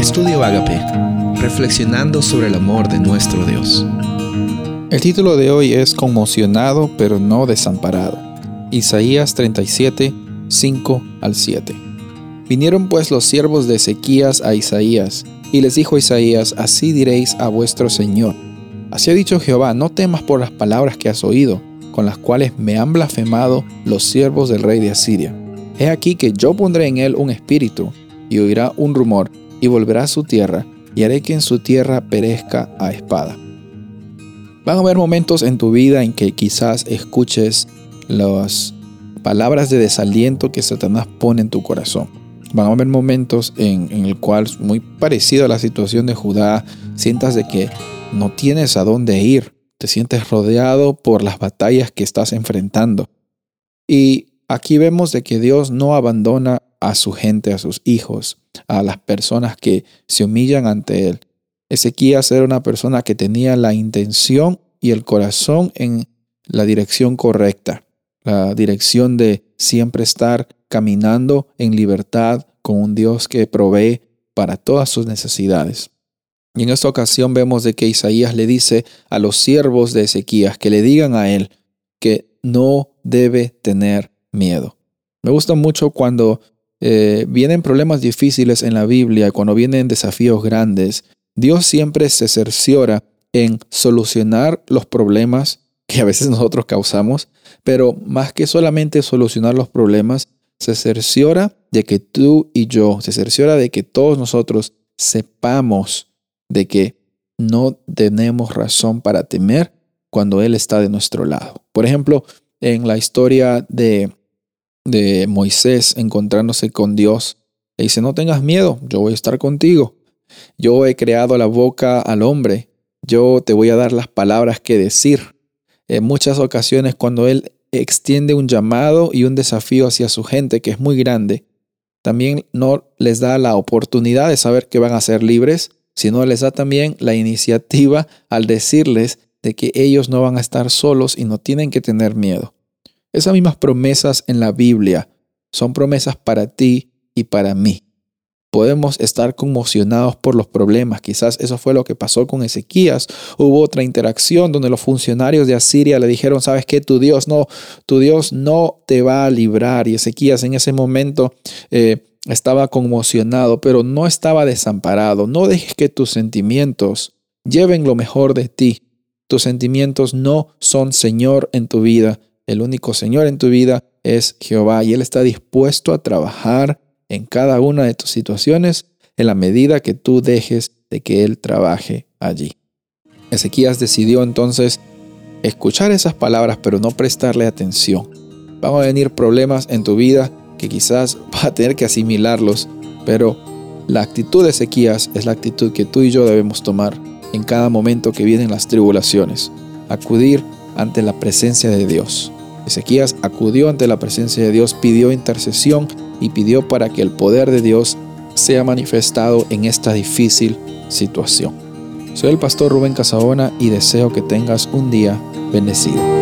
Estudio Agape, reflexionando sobre el amor de nuestro Dios. El título de hoy es Conmocionado pero no desamparado. Isaías 37, 5 al 7. Vinieron pues los siervos de Ezequías a Isaías, y les dijo Isaías, así diréis a vuestro Señor. Así ha dicho Jehová, no temas por las palabras que has oído, con las cuales me han blasfemado los siervos del rey de Asiria. He aquí que yo pondré en él un espíritu, y oirá un rumor, y volverá a su tierra, y haré que en su tierra perezca a espada. Van a haber momentos en tu vida en que quizás escuches las palabras de desaliento que Satanás pone en tu corazón. Van a haber momentos en, en el cual, muy parecido a la situación de Judá, sientas de que no tienes a dónde ir, te sientes rodeado por las batallas que estás enfrentando. Y aquí vemos de que Dios no abandona a su gente, a sus hijos, a las personas que se humillan ante Él. Ezequías era una persona que tenía la intención y el corazón en la dirección correcta, la dirección de siempre estar caminando en libertad con un Dios que provee para todas sus necesidades. Y en esta ocasión vemos de que Isaías le dice a los siervos de Ezequías que le digan a él que no debe tener miedo. Me gusta mucho cuando eh, vienen problemas difíciles en la Biblia, cuando vienen desafíos grandes, Dios siempre se cerciora en solucionar los problemas que a veces nosotros causamos, pero más que solamente solucionar los problemas, se cerciora de que tú y yo, se cerciora de que todos nosotros sepamos de que no tenemos razón para temer cuando Él está de nuestro lado. Por ejemplo, en la historia de de Moisés encontrándose con Dios. Le dice, no tengas miedo, yo voy a estar contigo. Yo he creado la boca al hombre, yo te voy a dar las palabras que decir. En muchas ocasiones cuando Él extiende un llamado y un desafío hacia su gente que es muy grande, también no les da la oportunidad de saber que van a ser libres, sino les da también la iniciativa al decirles de que ellos no van a estar solos y no tienen que tener miedo. Esas mismas promesas en la Biblia son promesas para ti y para mí. Podemos estar conmocionados por los problemas. Quizás eso fue lo que pasó con Ezequías. Hubo otra interacción donde los funcionarios de Asiria le dijeron, sabes qué, tu Dios no, tu Dios no te va a librar. Y Ezequías en ese momento eh, estaba conmocionado, pero no estaba desamparado. No dejes que tus sentimientos lleven lo mejor de ti. Tus sentimientos no son Señor en tu vida. El único Señor en tu vida es Jehová y Él está dispuesto a trabajar en cada una de tus situaciones en la medida que tú dejes de que Él trabaje allí. Ezequías decidió entonces escuchar esas palabras pero no prestarle atención. Van a venir problemas en tu vida que quizás vas a tener que asimilarlos, pero la actitud de Ezequías es la actitud que tú y yo debemos tomar en cada momento que vienen las tribulaciones. Acudir ante la presencia de Dios. Ezequías acudió ante la presencia de Dios, pidió intercesión y pidió para que el poder de Dios sea manifestado en esta difícil situación. Soy el pastor Rubén Casabona y deseo que tengas un día bendecido.